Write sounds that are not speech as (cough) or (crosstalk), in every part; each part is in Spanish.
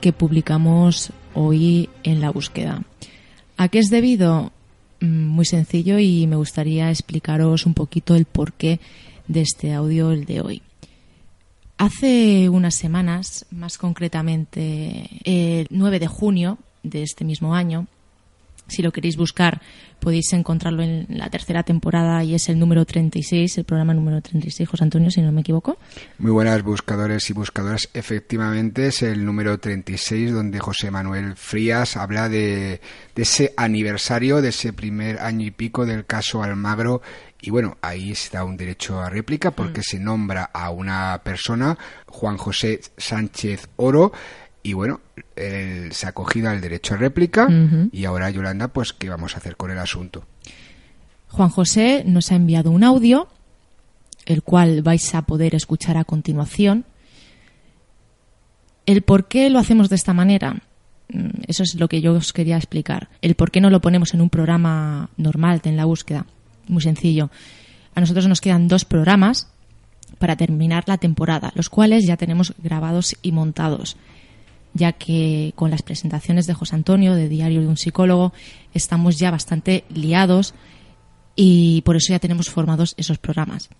que publicamos hoy en la búsqueda. ¿A qué es debido? Mm, Muy sencillo y me gustaría explicaros un poquito el porqué de este audio el de hoy. Hace unas semanas, más concretamente el 9 de junio de este mismo año, si lo queréis buscar, podéis encontrarlo en la tercera temporada y es el número 36, el programa número 36, José Antonio, si no me equivoco. Muy buenas buscadores y buscadoras. Efectivamente es el número 36 donde José Manuel Frías habla de, de ese aniversario, de ese primer año y pico del caso Almagro y bueno, ahí se da un derecho a réplica porque se nombra a una persona, Juan José Sánchez Oro, y bueno, él se ha acogido al derecho a réplica y ahora Yolanda, pues qué vamos a hacer con el asunto. Juan José nos ha enviado un audio, el cual vais a poder escuchar a continuación. El por qué lo hacemos de esta manera, mm, eso es lo que yo os quería explicar. El por qué no lo ponemos en un programa normal de en la búsqueda. Muy sencillo. A nosotros nos quedan dos programas para terminar la temporada, los cuales ya tenemos grabados y montados ya que con las presentaciones de José Antonio, de Diario de un Psicólogo, estamos ya bastante liados y por eso ya tenemos formados esos programas.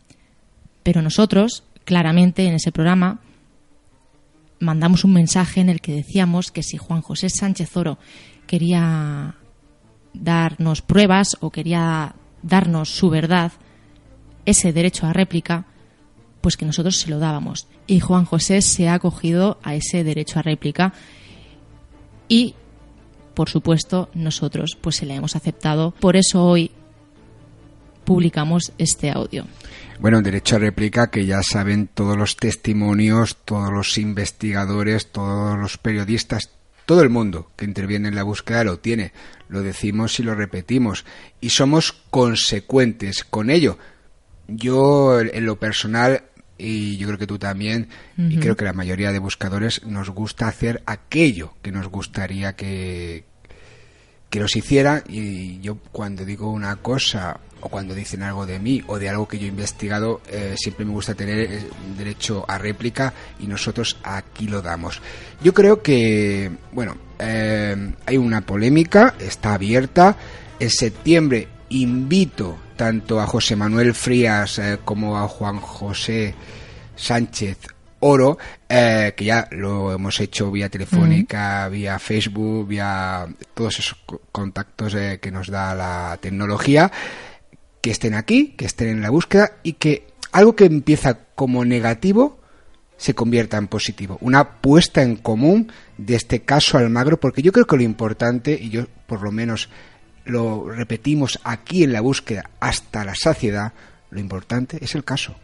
Pero nosotros, claramente, en ese programa, mandamos un mensaje en el que decíamos que si Juan José Sánchez Oro quería darnos pruebas o quería darnos su verdad, ese derecho a réplica, pues que nosotros se lo dábamos. Y Juan José se ha acogido a ese derecho a réplica y, por supuesto, nosotros pues se le hemos aceptado. Por eso hoy publicamos este audio. Bueno, derecho a réplica que ya saben todos los testimonios, todos los investigadores, todos los periodistas, todo el mundo que interviene en la búsqueda lo tiene. Lo decimos y lo repetimos. Y somos consecuentes con ello. Yo, en lo personal, y yo creo que tú también, y creo que la mayoría de buscadores, nos gusta hacer aquello que nos gustaría que, que los hiciera y yo cuando digo una cosa o cuando dicen algo de mí o de algo que yo he investigado eh, siempre me gusta tener eh, derecho a réplica y nosotros aquí lo damos. Yo creo que bueno eh, hay una polémica está abierta. En septiembre invito tanto a José Manuel Frías eh, como a Juan José Sánchez Oro, eh, que ya lo hemos hecho vía telefónica, vía Facebook, vía todos esos co- contactos eh, que nos da la tecnología, que estén aquí, que estén en la búsqueda y que algo que empieza como negativo se convierta en positivo. Una puesta en común de este caso Almagro, porque yo creo que lo importante, y yo por lo menos lo repetimos aquí en la búsqueda hasta la saciedad, lo importante es el caso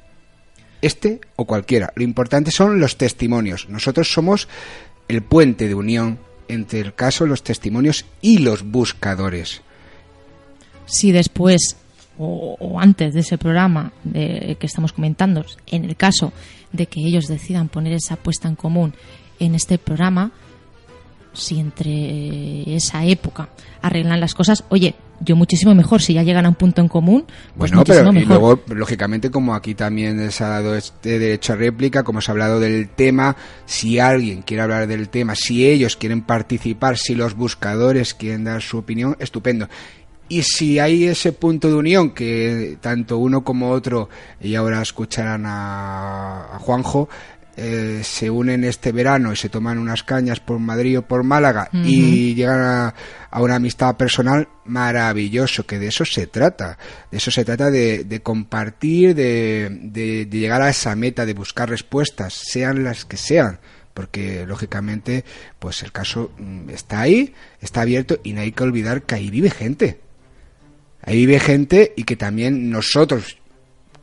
este o cualquiera. Lo importante son los testimonios. Nosotros somos el puente de unión entre el caso, los testimonios y los buscadores. Si después o, o antes de ese programa de, que estamos comentando, en el caso de que ellos decidan poner esa puesta en común en este programa, si entre esa época arreglan las cosas, oye, yo muchísimo mejor, si ya llegan a un punto en común, pues Bueno, muchísimo pero y luego, lógicamente, como aquí también se ha dado este derecho a réplica, como se ha hablado del tema, si alguien quiere hablar del tema, si ellos quieren participar, si los buscadores quieren dar su opinión, estupendo. Y si hay ese punto de unión que tanto uno como otro, y ahora escucharán a, a Juanjo, eh, se unen este verano y se toman unas cañas por Madrid o por Málaga y llegan a, a una amistad personal maravilloso, que de eso se trata. De eso se trata de, de compartir, de, de- de llegar a esa meta, de buscar respuestas, sean las que sean. Porque lógicamente, pues el caso mm, está ahí, está abierto y no hay que olvidar que ahí vive gente. Ahí vive gente y que también nosotros,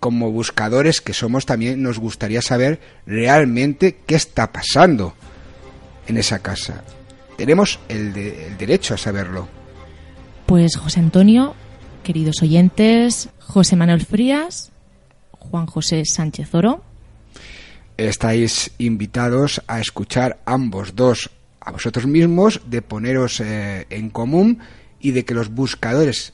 como buscadores que somos, también nos gustaría saber realmente qué está pasando en esa casa. tenemos el, el derecho a saberlo. Pues José Antonio, queridos oyentes, José Manuel Frías, Juan José Sánchez Oro. Estáis invitados a escuchar ambos dos a vosotros mismos, de poneros eh, en común y de que los buscadores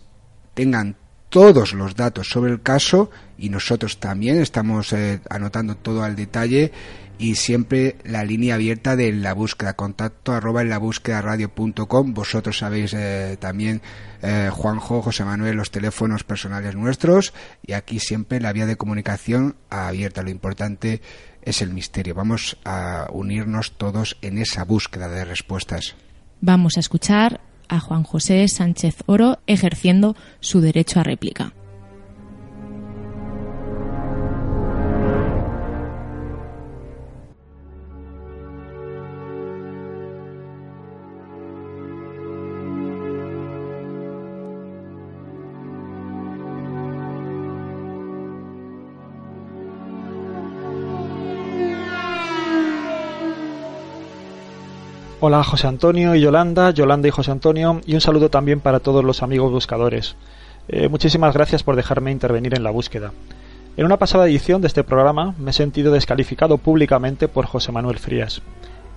tengan todos los datos sobre el caso y nosotros también estamos eh, anotando todo al detalle y siempre la línea abierta de la búsqueda, contacto arroba en la búsqueda radio.com. Vosotros sabéis eh, también, eh, Juanjo, José Manuel, los teléfonos personales nuestros y aquí siempre la vía de comunicación abierta. Lo importante es el misterio. Vamos a unirnos todos en esa búsqueda de respuestas. Vamos a escuchar a Juan José Sánchez Oro ejerciendo su derecho a réplica. Hola José Antonio y Yolanda, Yolanda y José Antonio, y un saludo también para todos los amigos buscadores. Eh, muchísimas gracias por dejarme intervenir en la búsqueda. En una pasada edición de este programa me he sentido descalificado públicamente por José Manuel Frías.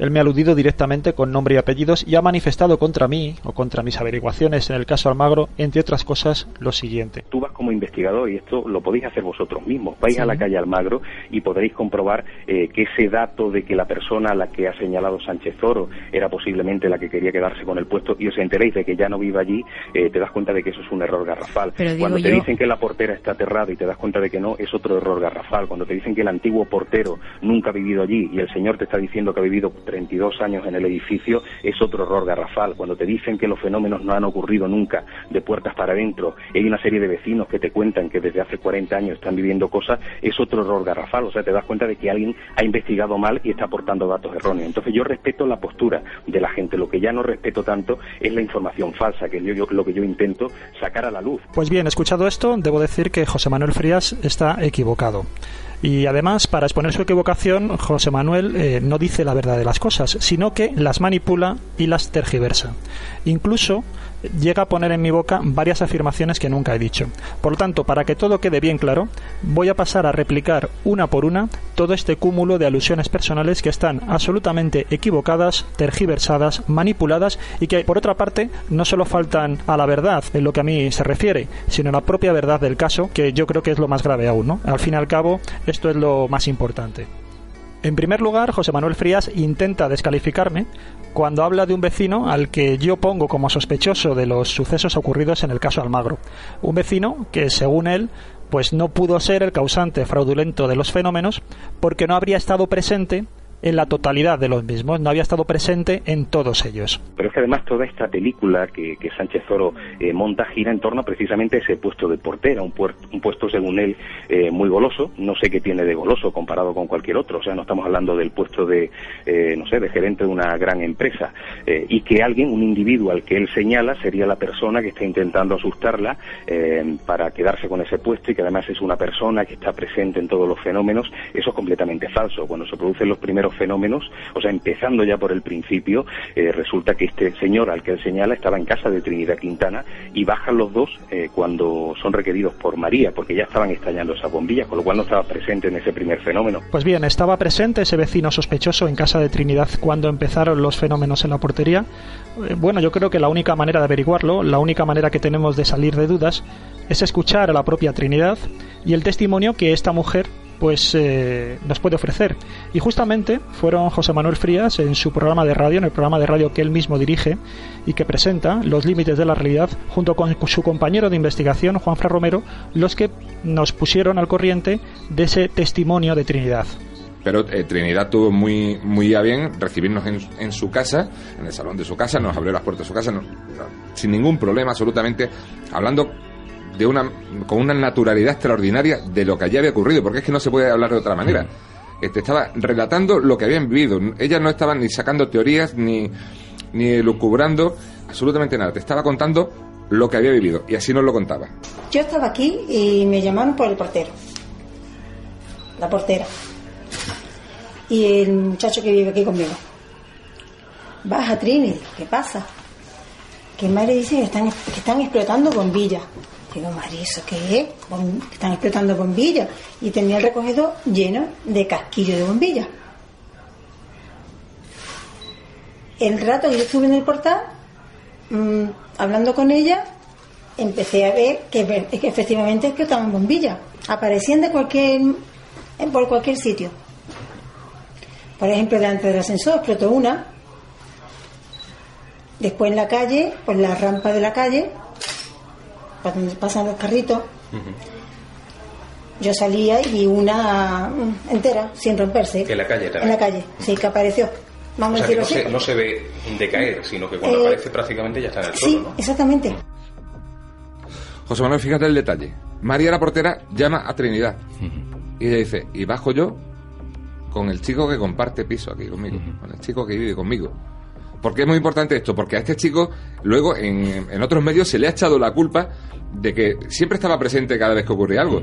Él me ha aludido directamente con nombre y apellidos y ha manifestado contra mí o contra mis averiguaciones en el caso Almagro, entre otras cosas, lo siguiente. Tú vas como investigador y esto lo podéis hacer vosotros mismos. Vais a la calle Almagro y podréis comprobar eh, que ese dato de que la persona a la que ha señalado Sánchez Oro era posiblemente la que quería quedarse con el puesto y os enteréis de que ya no vive allí, eh, te das cuenta de que eso es un error garrafal. Cuando te dicen que la portera está aterrada y te das cuenta de que no, es otro error garrafal. Cuando te dicen que el antiguo portero nunca ha vivido allí y el señor te está diciendo que ha vivido 32 años en el edificio es otro error garrafal. Cuando te dicen que los fenómenos no han ocurrido nunca de puertas para adentro, hay una serie de vecinos que te cuentan que desde hace 40 años están viviendo cosas, es otro error garrafal. O sea, te das cuenta de que alguien ha investigado mal y está aportando datos erróneos. Entonces yo respeto la postura de la gente. Lo que ya no respeto tanto es la información falsa, que yo, yo lo que yo intento sacar a la luz. Pues bien, escuchado esto, debo decir que José Manuel Frías está equivocado. Y además, para exponer su equivocación, José Manuel eh, no dice la verdad de las cosas, sino que las manipula y las tergiversa. Incluso llega a poner en mi boca varias afirmaciones que nunca he dicho. Por lo tanto, para que todo quede bien claro, voy a pasar a replicar una por una todo este cúmulo de alusiones personales que están absolutamente equivocadas, tergiversadas, manipuladas y que, por otra parte, no solo faltan a la verdad en lo que a mí se refiere, sino a la propia verdad del caso, que yo creo que es lo más grave aún. ¿no? Al fin y al cabo, esto es lo más importante. En primer lugar, José Manuel Frías intenta descalificarme cuando habla de un vecino al que yo pongo como sospechoso de los sucesos ocurridos en el caso Almagro. Un vecino que, según él, pues no pudo ser el causante fraudulento de los fenómenos porque no habría estado presente en la totalidad de los mismos, no había estado presente en todos ellos. Pero es que además toda esta película que, Sánchez Oro eh, monta gira en torno precisamente a ese puesto de portera, un, un puesto según él eh, muy goloso, no sé qué tiene de goloso comparado con cualquier otro, o sea, no estamos hablando del puesto de, eh, no sé, de gerente de una gran empresa, y que alguien, un individuo al que él señala, sería la persona que está intentando asustarla para quedarse con ese puesto y que además es una persona que está presente en todos los fenómenos, eso es completamente falso. Cuando se producen los primeros fenómenos, o sea, empezando ya por el principio, eh, resulta que este señor al que él señala estaba en casa de Trinidad Quintana y bajan los dos eh, cuando son requeridos por María, porque ya estaban estallando esas bombillas, con lo cual no estaba presente en ese primer fenómeno. Pues bien, estaba presente ese vecino sospechoso en casa de Trinidad cuando empezaron los fenómenos en la portería. Eh, bueno, yo creo que la única manera de averiguarlo, la única manera que tenemos de salir de dudas, es escuchar a la propia Trinidad y el testimonio que esta mujer pues eh, nos puede ofrecer. Y justamente fueron José Manuel Frías en su programa de radio, en el programa de radio que él mismo dirige y que presenta, Los Límites de la Realidad, junto con su compañero de investigación, Juan Fra Romero, los que nos pusieron al corriente de ese testimonio de Trinidad pero eh, Trinidad tuvo muy muy a bien recibirnos en, en, su casa, en el salón de su casa, nos abrió las puertas de su casa, sin ningún problema, absolutamente, hablando de una, con una naturalidad extraordinaria de lo que allí había ocurrido, porque es que no se puede hablar de otra manera. Este, estaba relatando lo que habían vivido. Ellas no estaban ni sacando teorías ni, ni lucubrando absolutamente nada. Te estaba contando lo que había vivido y así nos lo contaba. Yo estaba aquí y me llamaron por el portero, la portera y el muchacho que vive aquí conmigo. Baja Trini, ¿qué pasa? Que Mari dice que están, que están explotando bombillas. Digo, Mari, ¿eso qué es? Bom- están explotando bombillas. Y tenía el recogedor lleno de casquillos de bombillas. El rato que yo estuve en el portal, mm, hablando con ella, empecé a ver que, efectivamente explotaban bombillas. Aparecían de cualquier, por cualquier sitio. Por ejemplo, delante del ascensor explotó una. Después en la calle, pues la rampa de la calle, donde pasan los carritos. Yo salía y vi una entera, sin romperse. En la calle En también. la calle, sí, que apareció. O Vamos a sea, que decirlo no así. se, no se ve decaer, sino que cuando Eh, aparece prácticamente ya está en el Sí, suelo, ¿no? exactamente. José Manuel, fíjate el detalle. María la portera llama a Trinidad y le dice, y bajo yo con el chico que comparte piso aquí conmigo, con el chico que vive conmigo. ¿Por qué es muy importante esto? Porque a este chico luego en, en otros medios se le ha echado la culpa de que siempre estaba presente cada vez que ocurría algo.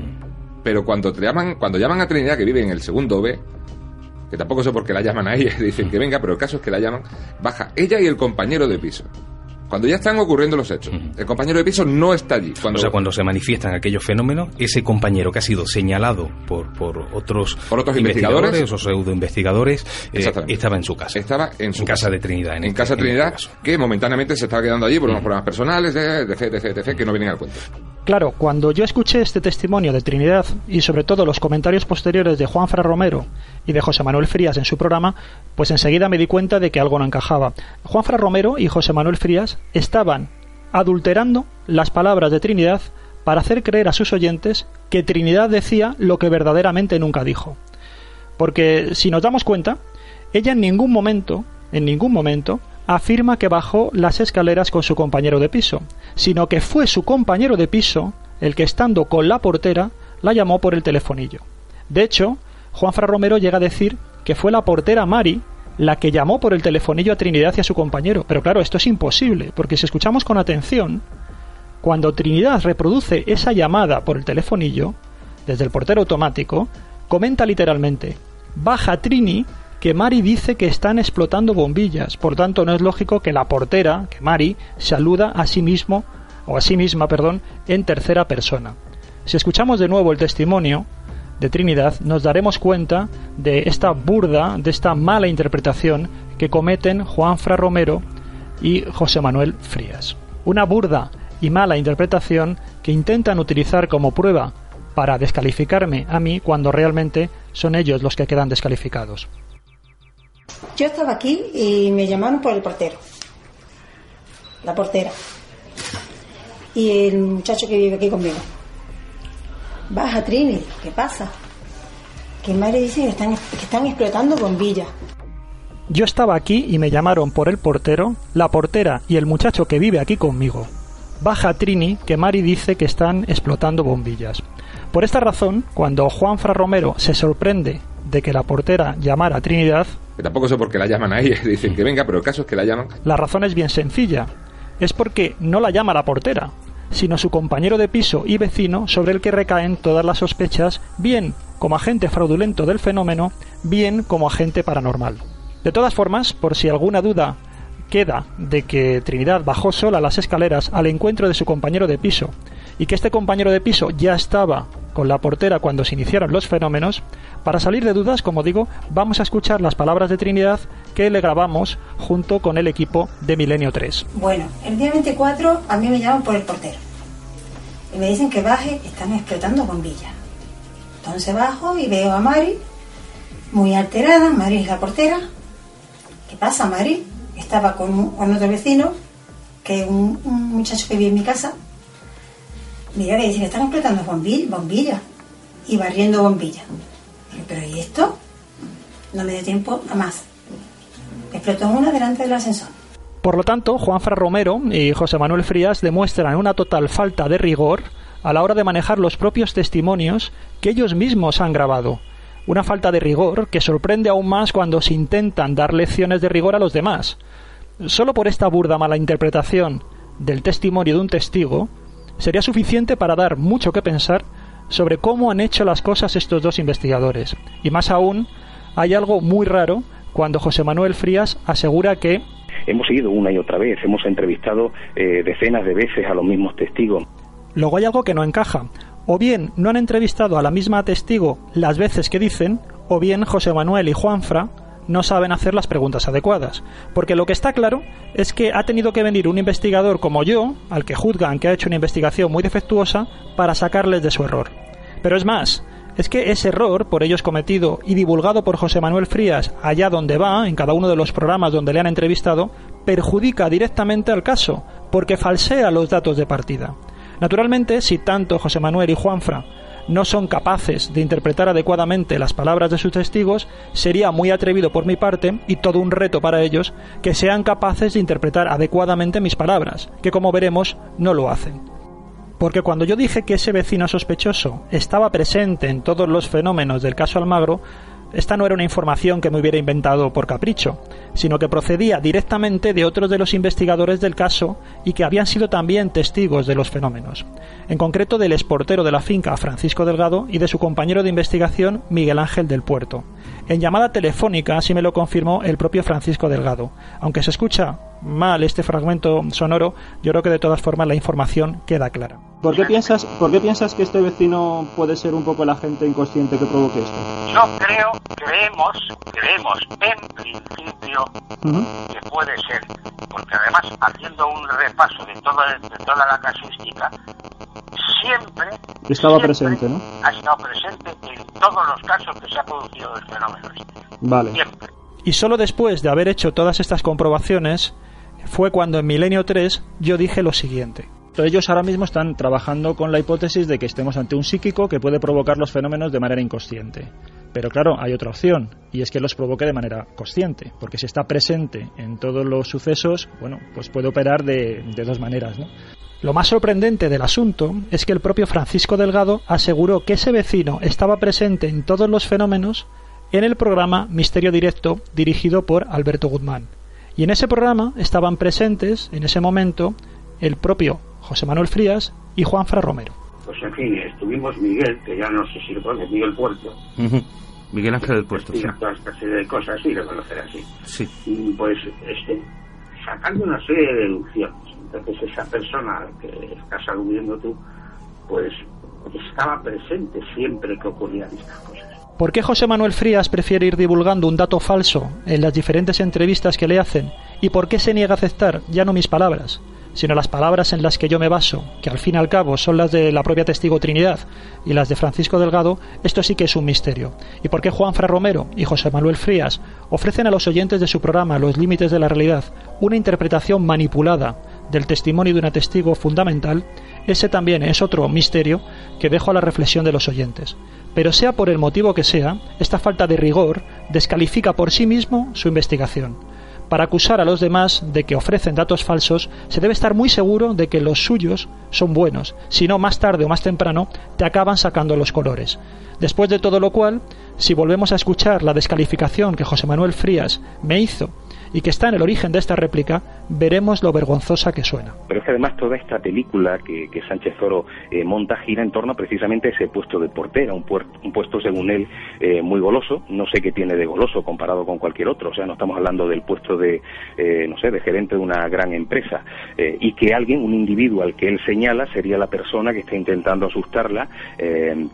Pero cuando te llaman, cuando llaman a Trinidad que vive en el segundo B, que tampoco sé por qué la llaman a ella, (laughs) dicen que venga, pero el caso es que la llaman, baja ella y el compañero de piso. Cuando ya están ocurriendo los hechos, el compañero de piso no está allí. Cuando, O sea, cuando se manifiestan aquellos fenómenos, ese compañero que ha sido señalado por, por otros, Por otros investigadores. o pseudo investigadores, Exactamente. estaba en su casa. Estaba en su casa de Trinidad. En, en este- casa en este Trinidad, que momentáneamente se estaba quedando allí por unos problemas personales, de, de, fe, de, fe, de fe, que no vienen al cuento. Claro, cuando yo escuché este testimonio de Trinidad y sobre todo los comentarios posteriores de Juan Fra Romero y de José Manuel Frías en su programa, pues enseguida me di cuenta de que algo no encajaba. Juan Fra Romero y José Manuel Frías estaban adulterando las palabras de Trinidad para hacer creer a sus oyentes que Trinidad decía lo que verdaderamente nunca dijo. Porque si nos damos cuenta, ella en ningún momento, en ningún momento, afirma que bajó las escaleras con su compañero de piso, sino que fue su compañero de piso el que estando con la portera la llamó por el telefonillo. De hecho, Juan Fra Romero llega a decir que fue la portera Mari la que llamó por el telefonillo a Trinidad y a su compañero. Pero claro, esto es imposible, porque si escuchamos con atención, cuando Trinidad reproduce esa llamada por el telefonillo, desde el portero automático, comenta literalmente, baja Trini, que Mari dice que están explotando bombillas, por tanto no es lógico que la portera, que Mari, saluda a sí mismo, o a sí misma, perdón, en tercera persona. Si escuchamos de nuevo el testimonio de Trinidad, nos daremos cuenta de esta burda, de esta mala interpretación que cometen Juan Fra Romero y José Manuel Frías. Una burda y mala interpretación que intentan utilizar como prueba para descalificarme a mí cuando realmente son ellos los que quedan descalificados. Yo estaba aquí y me llamaron por el portero, la portera, y el muchacho que vive aquí conmigo. Baja Trini, ¿qué pasa? Que Mari dice que están, que están explotando bombillas. Yo estaba aquí y me llamaron por el portero, la portera y el muchacho que vive aquí conmigo. Baja Trini, que Mari dice que están explotando bombillas. Por esta razón, cuando Juan Fra Romero se sorprende de que la portera llamara a Trinidad, Que tampoco sé por qué la llaman a ella, (laughs) dicen que venga, pero el caso es que la llaman. la razón es bien sencilla. Es porque no la llama la portera, sino su compañero de piso y vecino sobre el que recaen todas las sospechas, bien como agente fraudulento del fenómeno, bien como agente paranormal. De todas formas, por si alguna duda queda de que Trinidad bajó sola las escaleras al encuentro de su compañero de piso y que este compañero de piso ya estaba con la portera cuando se iniciaron los fenómenos, para salir de dudas, como digo, vamos a escuchar las palabras de Trinidad que le grabamos junto con el equipo de Milenio 3. Bueno, el día 24 a mí me llaman por el portero. Y me dicen que baje, están explotando bombillas. Entonces bajo y veo a Mari, muy alterada. Mari es la portera. ¿Qué pasa, Mari? Estaba con, otro vecino, que un, un muchacho que vive en mi casa. Mira, le dicen que están explotando bombillas, bombillas y barriendo bombillas. Pero ¿y esto? No me dio tiempo a más. Explotó una delante del ascensor. Por lo tanto, Juan Fra Romero y José Manuel Frías demuestran una total falta de rigor a la hora de manejar los propios testimonios que ellos mismos han grabado. Una falta de rigor que sorprende aún más cuando se intentan dar lecciones de rigor a los demás. Solo por esta burda mala interpretación del testimonio de un testigo sería suficiente para dar mucho que pensar sobre cómo han hecho las cosas estos dos investigadores. Y más aún, hay algo muy raro cuando José Manuel Frías asegura que hemos seguido una y otra vez, hemos entrevistado eh, decenas de veces a los mismos testigos. Luego hay algo que no encaja. O bien no han entrevistado a la misma testigo las veces que dicen, o bien José Manuel y Juanfra no saben hacer las preguntas adecuadas. Porque lo que está claro es que ha tenido que venir un investigador como yo, al que juzgan que ha hecho una investigación muy defectuosa, para sacarles de su error. Pero es más, es que ese error, por ellos cometido y divulgado por José Manuel Frías allá donde va, en cada uno de los programas donde le han entrevistado, perjudica directamente al caso, porque falsea los datos de partida. Naturalmente, si tanto José Manuel y Juanfra no son capaces de interpretar adecuadamente las palabras de sus testigos, sería muy atrevido por mi parte y todo un reto para ellos que sean capaces de interpretar adecuadamente mis palabras, que como veremos no lo hacen. Porque cuando yo dije que ese vecino sospechoso estaba presente en todos los fenómenos del caso Almagro, esta no era una información que me hubiera inventado por capricho, sino que procedía directamente de otros de los investigadores del caso y que habían sido también testigos de los fenómenos, en concreto del exportero de la finca Francisco Delgado y de su compañero de investigación Miguel Ángel del Puerto. En llamada telefónica así me lo confirmó el propio Francisco Delgado. Aunque se escucha mal este fragmento sonoro, yo creo que de todas formas la información queda clara. ¿Por qué piensas, por qué piensas que este vecino puede ser un poco el agente inconsciente que provoque esto? Yo creo, creemos, creemos en principio que puede ser, porque además haciendo un repaso de toda, de toda la casuística, siempre estaba presente, ¿no? Ha estado presente en todos los casos que se ha producido el fenómeno. Vale. Siempre. Y solo después de haber hecho todas estas comprobaciones fue cuando en Milenio 3 yo dije lo siguiente. Ellos ahora mismo están trabajando con la hipótesis de que estemos ante un psíquico que puede provocar los fenómenos de manera inconsciente. Pero claro, hay otra opción, y es que los provoque de manera consciente, porque si está presente en todos los sucesos, bueno, pues puede operar de, dos maneras. Lo más sorprendente del asunto es que el propio Francisco Delgado aseguró que ese vecino estaba presente en todos los fenómenos en el programa Misterio Directo dirigido por Alberto Guzmán. Y en ese programa estaban presentes en ese momento el propio José Manuel Frías y Juan Fra Romero. Pues en fin, estuvimos Miguel, que ya no sé si lo conoce, Miguel Puerto. Miguel Ángel del Puerto, sí. Toda esta serie de cosas, sí, lo conocerá así. Sí. Y pues, este, sacando una serie de deducciones. Entonces esa persona que estás aludiendo tú, pues estaba presente siempre que ocurrían estas cosas. ¿Por qué José Manuel Frías prefiere ir divulgando un dato falso en las diferentes entrevistas que le hacen? ¿Y por qué se niega a aceptar ya no mis palabras, sino las palabras en las que yo me baso, que al fin y al cabo son las de la propia testigo Trinidad y las de Francisco Delgado? Esto sí que es un misterio. ¿Y por qué Juan Fra Romero y José Manuel Frías ofrecen a los oyentes de su programa Los Límites de la Realidad una interpretación manipulada del testimonio de un testigo fundamental? Ese también es otro misterio que dejo a la reflexión de los oyentes pero sea por el motivo que sea, esta falta de rigor descalifica por sí mismo su investigación. Para acusar a los demás de que ofrecen datos falsos, se debe estar muy seguro de que los suyos son buenos, si no más tarde o más temprano te acaban sacando los colores. Después de todo lo cual, si volvemos a escuchar la descalificación que José Manuel Frías me hizo y que está en el origen de esta réplica, veremos lo vergonzosa que suena. Pero es que además toda esta película que, que Sánchez Oro eh, monta gira en torno precisamente a ese puesto de portera, un, un puesto según él eh, muy goloso, no sé qué tiene de goloso comparado con cualquier otro, o sea, no estamos hablando del puesto de, eh, no sé, de gerente de una gran empresa, y que alguien, un individuo al que él señala, sería la persona que está intentando asustarla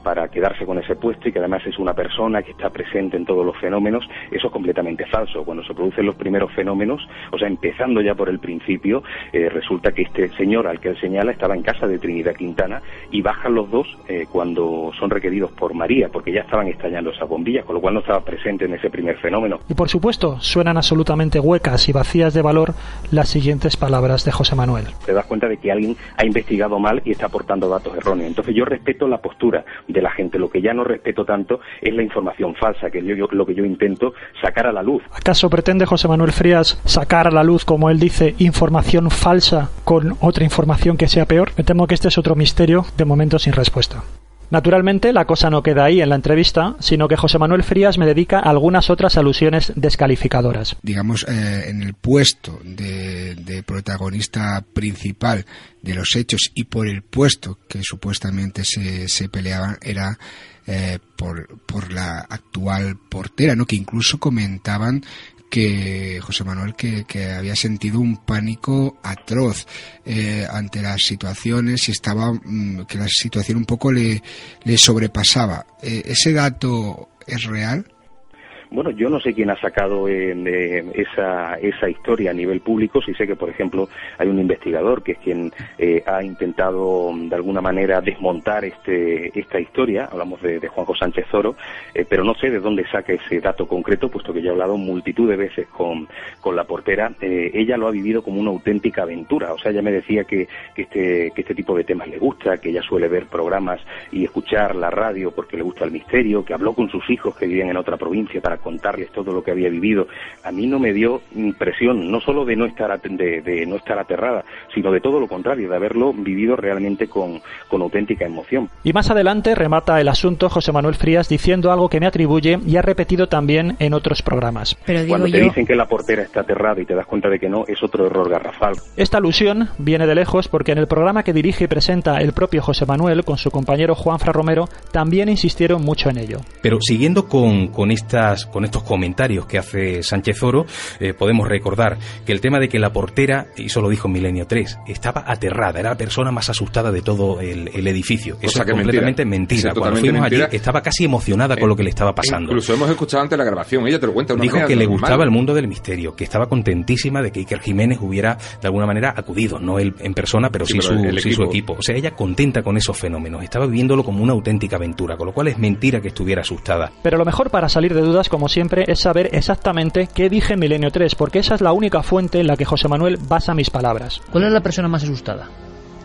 para quedarse con ese puesto y que además es una persona que está presente en todos los fenómenos, eso es completamente falso. Cuando se producen los primeros fenómenos, o sea, empezando ya por el principio, eh, resulta que este señor al que él señala estaba en casa de Trinidad Quintana y bajan los dos eh, cuando son requeridos por María, porque ya estaban estallando esas bombillas, con lo cual no estaba presente en ese primer fenómeno. Y por supuesto, suenan absolutamente huecas y vacías de valor las siguientes palabras de José Manuel. Te das cuenta de que alguien ha investigado mal y está aportando datos erróneos. Entonces yo respeto la postura de la gente, lo que ya no respeto tanto es la información falsa, que yo lo que yo intento sacar a la luz. ¿Acaso pretende José Manuel Frías sacar a la luz, como él dice, información falsa con otra información que sea peor? Me temo que este es otro misterio de momento sin respuesta. Naturalmente, la cosa no queda ahí en la entrevista, sino que José Manuel Frías me dedica a algunas otras alusiones descalificadoras. Digamos, eh, en el puesto de, de, protagonista principal de los hechos y por el puesto que supuestamente se, se peleaban era eh, por, por la actual portera, ¿no? Que incluso comentaban que José Manuel que, había sentido un pánico atroz eh, ante las situaciones y estaba mm, que la situación un poco le, le sobrepasaba. Eh, ¿Ese dato es real? Bueno, yo no sé quién ha sacado eh, esa, esa historia a nivel público, sí sé que, por ejemplo, hay un investigador que es quien eh, ha intentado de alguna manera desmontar este, esta historia, hablamos de, Juanjo Sánchez Zoro, eh, pero no sé de dónde saca ese dato concreto, puesto que yo he hablado multitud de veces con, con la portera, ella lo ha vivido como una auténtica aventura, o sea, ella me decía que, que, este, que este tipo de temas le gusta, que ella suele ver programas y escuchar la radio porque le gusta el misterio, que habló con sus hijos que viven en otra provincia para contarles todo lo que había vivido, a mí no me dio impresión, no solo de no estar, de, no estar aterrada, sino de todo lo contrario, de haberlo vivido realmente con, con auténtica emoción. Y más adelante remata el asunto José Manuel Frías diciendo algo que me atribuye y ha repetido también en otros programas. Pero Cuando te dicen que la portera está aterrada y te das cuenta de que no, es otro error garrafal. Esta alusión viene de lejos porque en el programa que dirige y presenta el propio José Manuel con su compañero Juan Fra Romero también insistieron mucho en ello. Pero siguiendo con, con estas con estos comentarios que hace Sánchez Oro, eh, podemos recordar que el tema de que la portera, y eso lo dijo Milenio 3, estaba aterrada, era la persona más asustada de todo el, edificio. Eso es completamente mentira. Cuando fuimos allí estaba casi emocionada con lo que le estaba pasando. Incluso hemos escuchado antes la grabación, ella te lo cuenta. Dijo que le gustaba el mundo del misterio, que estaba contentísima de que Iker Jiménez hubiera de alguna manera acudido, no él en persona, pero sí, su, su equipo. O sea, ella contenta con esos fenómenos, estaba viviéndolo como una auténtica aventura, con lo cual es mentira que estuviera asustada. Pero lo mejor para salir de dudas, como siempre, es saber exactamente qué dije en Milenio 3, porque esa es la única fuente en la que José Manuel basa mis palabras. ¿Cuál es la persona más asustada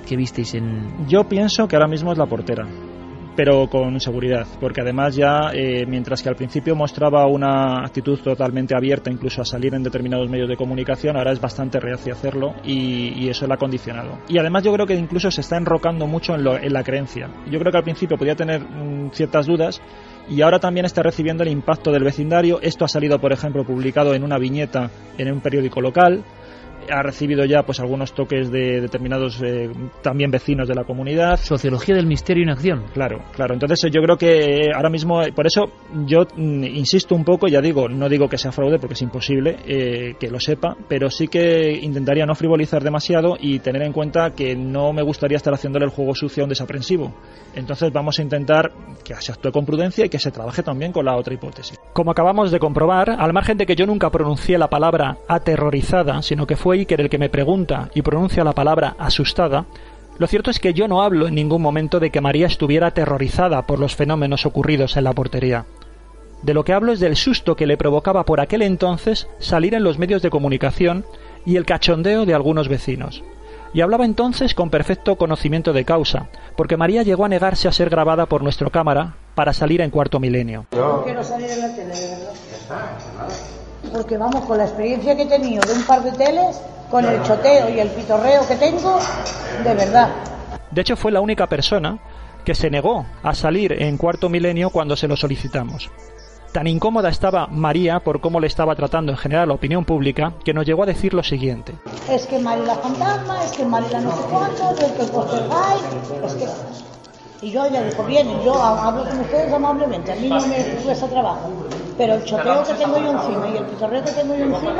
que visteis en...? Yo pienso que ahora mismo es la portera pero con seguridad, porque además ya, eh, mientras que al principio mostraba una actitud totalmente abierta incluso a salir en determinados medios de comunicación, ahora es bastante reacia hacerlo y, eso la ha condicionado. Y además yo creo que incluso se está enrocando mucho en, en la creencia. Yo creo que al principio podía tener mm, ciertas dudas, y ahora también está recibiendo el impacto del vecindario. Esto ha salido, por ejemplo, publicado en una viñeta en un periódico local ha recibido ya pues algunos toques de determinados eh, también vecinos de la comunidad. Sociología del misterio en acción. Claro, claro. Entonces yo creo que eh, ahora mismo, por eso yo mm, insisto un poco, ya digo, no digo que sea fraude porque es imposible eh, que lo sepa, pero sí que intentaría no frivolizar demasiado y tener en cuenta que no me gustaría estar haciéndole el juego sucio a un desaprensivo. Entonces vamos a intentar que se actúe con prudencia y que se trabaje también con la otra hipótesis. Como acabamos de comprobar, al margen de que yo nunca pronuncié la palabra aterrorizada, sino que fue Iker el que me pregunta y pronuncia la palabra asustada, lo cierto es que yo no hablo en ningún momento de que María estuviera aterrorizada por los fenómenos ocurridos en la portería. De lo que hablo es del susto que le provocaba por aquel entonces salir en los medios de comunicación y el cachondeo de algunos vecinos. Y hablaba entonces con perfecto conocimiento de causa, porque María llegó a negarse a ser grabada por nuestro cámara para salir en cuarto milenio. Yo quiero salir en la tele, de verdad. Porque vamos, con la experiencia que he tenido de un par de teles, con el choteo y el pitorreo que tengo, de verdad. De hecho, fue la única persona que se negó a salir en cuarto milenio cuando se lo solicitamos. Tan incómoda estaba María por cómo le estaba tratando en general la opinión pública que nos llegó a decir lo siguiente. Es que María la fantasma, es que María no sé cuánto, es que el es que... Y yo ya dijo, bien, yo hablo con ustedes amablemente, a mí no me cuesta trabajo. Pero el choteo que tengo yo encima y el pitorreo que tengo yo encima,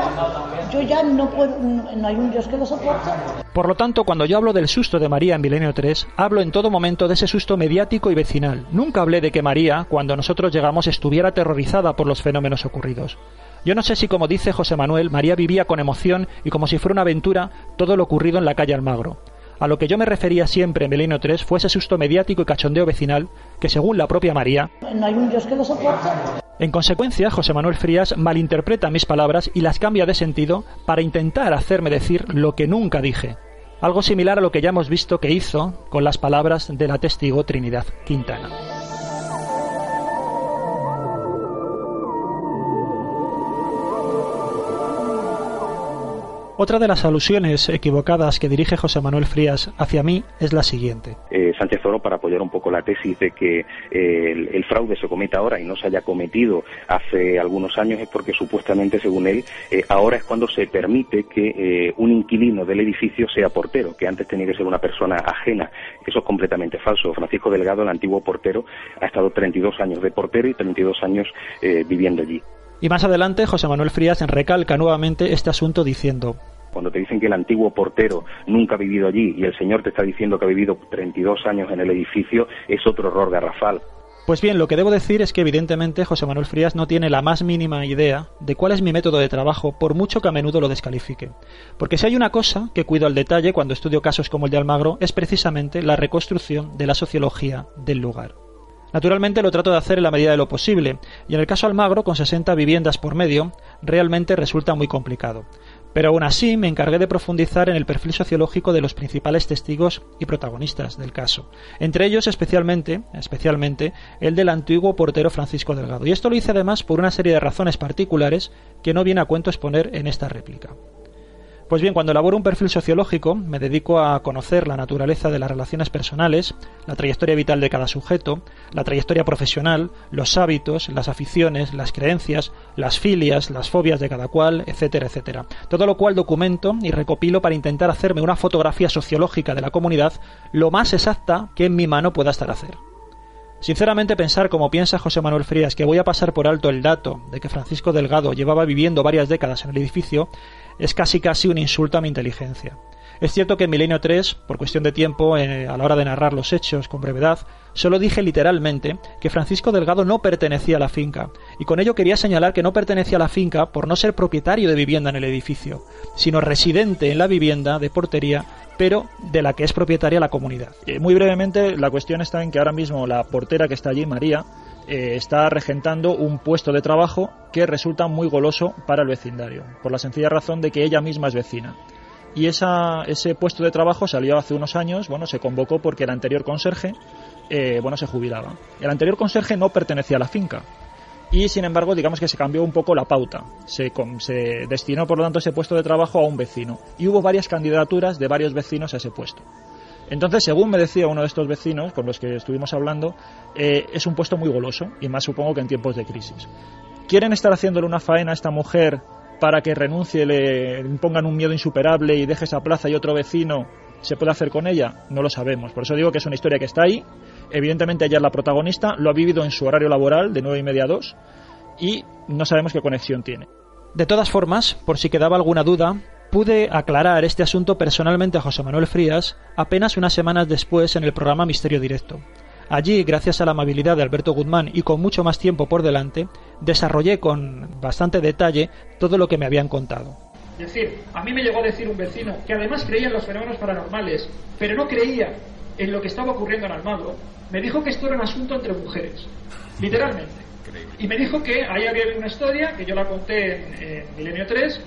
yo ya no puedo, no hay un Dios que lo soporte. Por lo tanto, cuando yo hablo del susto de María en Milenio 3, hablo en todo momento de ese susto mediático y vecinal. Nunca hablé de que María, cuando nosotros llegamos, estuviera aterrorizada por los fenómenos ocurridos. Yo no sé si, como dice José Manuel, María vivía con emoción y como si fuera una aventura todo lo ocurrido en la calle Almagro. A lo que yo me refería siempre en Milenio 3 fue ese susto mediático y cachondeo vecinal que, según la propia María, no hay un Dios que lo soporte. En consecuencia, José Manuel Frías malinterpreta mis palabras y las cambia de sentido para intentar hacerme decir lo que nunca dije. Algo similar a lo que ya hemos visto que hizo con las palabras de la testigo Trinidad Quintana. Otra de las alusiones equivocadas que dirige José Manuel Frías hacia mí es la siguiente. Eh, Sánchez Oro, para apoyar un poco la tesis de que eh, el, fraude se cometa ahora y no se haya cometido hace algunos años, es porque supuestamente, según él, eh, ahora es cuando se permite que un inquilino del edificio sea portero, que antes tenía que ser una persona ajena. Eso es completamente falso. Francisco Delgado, el antiguo portero, ha estado 32 años de portero y 32 años viviendo allí. Y más adelante José Manuel Frías recalca nuevamente este asunto diciendo cuando te dicen que el antiguo portero nunca ha vivido allí y el señor te está diciendo que ha vivido 32 años en el edificio, es otro error garrafal. Pues bien, lo que debo decir es que evidentemente José Manuel Frías no tiene la más mínima idea de cuál es mi método de trabajo, por mucho que a menudo lo descalifique. Porque si hay una cosa que cuido al detalle cuando estudio casos como el de Almagro, es precisamente la reconstrucción de la sociología del lugar. Naturalmente lo trato de hacer en la medida de lo posible, y en el caso Almagro, con 60 viviendas por medio, realmente resulta muy complicado. Pero aún así me encargué de profundizar en el perfil sociológico de los principales testigos y protagonistas del caso, entre ellos especialmente, especialmente el del antiguo portero Francisco Delgado. Y esto lo hice además por una serie de razones particulares que no viene a cuento exponer en esta réplica. Pues bien, cuando elaboro un perfil sociológico, me dedico a conocer la naturaleza de las relaciones personales, la trayectoria vital de cada sujeto, la trayectoria profesional, los hábitos, las aficiones, las creencias, las filias, las fobias de cada cual, etcétera, etcétera. Todo lo cual documento y recopilo para intentar hacerme una fotografía sociológica de la comunidad lo más exacta que en mi mano pueda estar hacer. Sinceramente pensar como piensa José Manuel Frías que voy a pasar por alto el dato de que Francisco Delgado llevaba viviendo varias décadas en el edificio es casi casi un insulto a mi inteligencia. Es cierto que en Milenio 3, por cuestión de tiempo, eh, a la hora de narrar los hechos con brevedad, solo dije literalmente que Francisco Delgado no pertenecía a la finca, y con ello quería señalar que no pertenecía a la finca por no ser propietario de vivienda en el edificio, sino residente en la vivienda de portería, pero de la que es propietaria la comunidad. Eh, muy brevemente, la cuestión está en que ahora mismo la portera que está allí, María, eh, está regentando un puesto de trabajo que resulta muy goloso para el vecindario, por la sencilla razón de que ella misma es vecina. Y ese puesto de trabajo salió hace unos años, bueno, se convocó porque el anterior conserje, eh, bueno, se jubilaba. El anterior conserje no pertenecía a la finca, y sin embargo digamos que se cambió un poco la pauta. Se, se, destinó por lo tanto ese puesto de trabajo a un vecino y hubo varias candidaturas de varios vecinos a ese puesto. Entonces, según me decía uno de estos vecinos con los que estuvimos hablando, eh, es un puesto muy goloso, y más supongo que en tiempos de crisis. ¿Quieren estar haciéndole una faena a esta mujer para que renuncie, le impongan un miedo insuperable y deje esa plaza y otro vecino se puede hacer con ella? No lo sabemos. Por eso digo que es una historia que está ahí. Evidentemente ella es la protagonista, lo ha vivido en su horario laboral de nueve y media a 2 y no sabemos qué conexión tiene. De todas formas, por si quedaba alguna duda, Pude aclarar este asunto personalmente a José Manuel Frías apenas unas semanas después en el programa Misterio Directo. Allí, gracias a la amabilidad de Alberto Guzmán y con mucho más tiempo por delante, desarrollé con bastante detalle todo lo que me habían contado. Es decir, a mí me llegó a decir un vecino que además creía en los fenómenos paranormales, pero no creía en lo que estaba ocurriendo en Almagro, me dijo que esto era un asunto entre mujeres, literalmente. Y me dijo que ahí había una historia, que yo la conté en, en Milenio 3,